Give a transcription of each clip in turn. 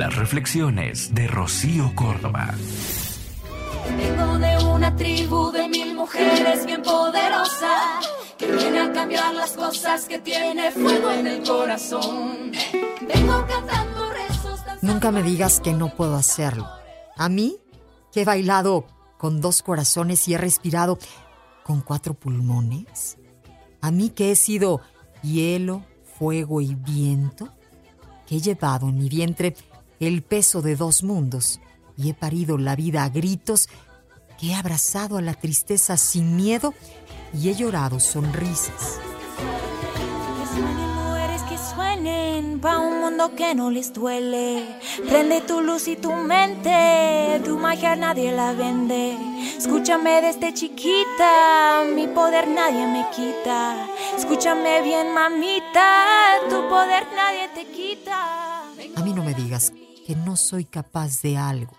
Las reflexiones de Rocío Córdoba. Vengo de una tribu de mil mujeres bien poderosa que viene a cambiar las cosas que tiene fuego en el corazón. Vengo cantando rezos. Nunca me digas que no puedo hacerlo. A mí, que he bailado con dos corazones y he respirado con cuatro pulmones. A mí que he sido hielo, fuego y viento. Que he llevado en mi vientre el peso de dos mundos y he parido la vida a gritos, que he abrazado a la tristeza sin miedo y he llorado sonrisas. Que suenen mujeres que suenen pa' un mundo que no les duele. Prende tu luz y tu mente, tu magia nadie la vende. Escúchame desde chiquita, mi poder nadie me quita. Escúchame bien, mamita, tu poder nadie te quita. A mí no me digas que no soy capaz de algo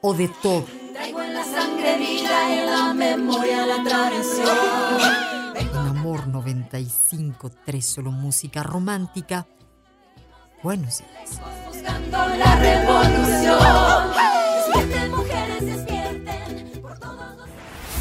o de todo. Traigo en la sangre vida, en la memoria la tradición. En Amor 95.3 solo música romántica. Buenos días. Buscando la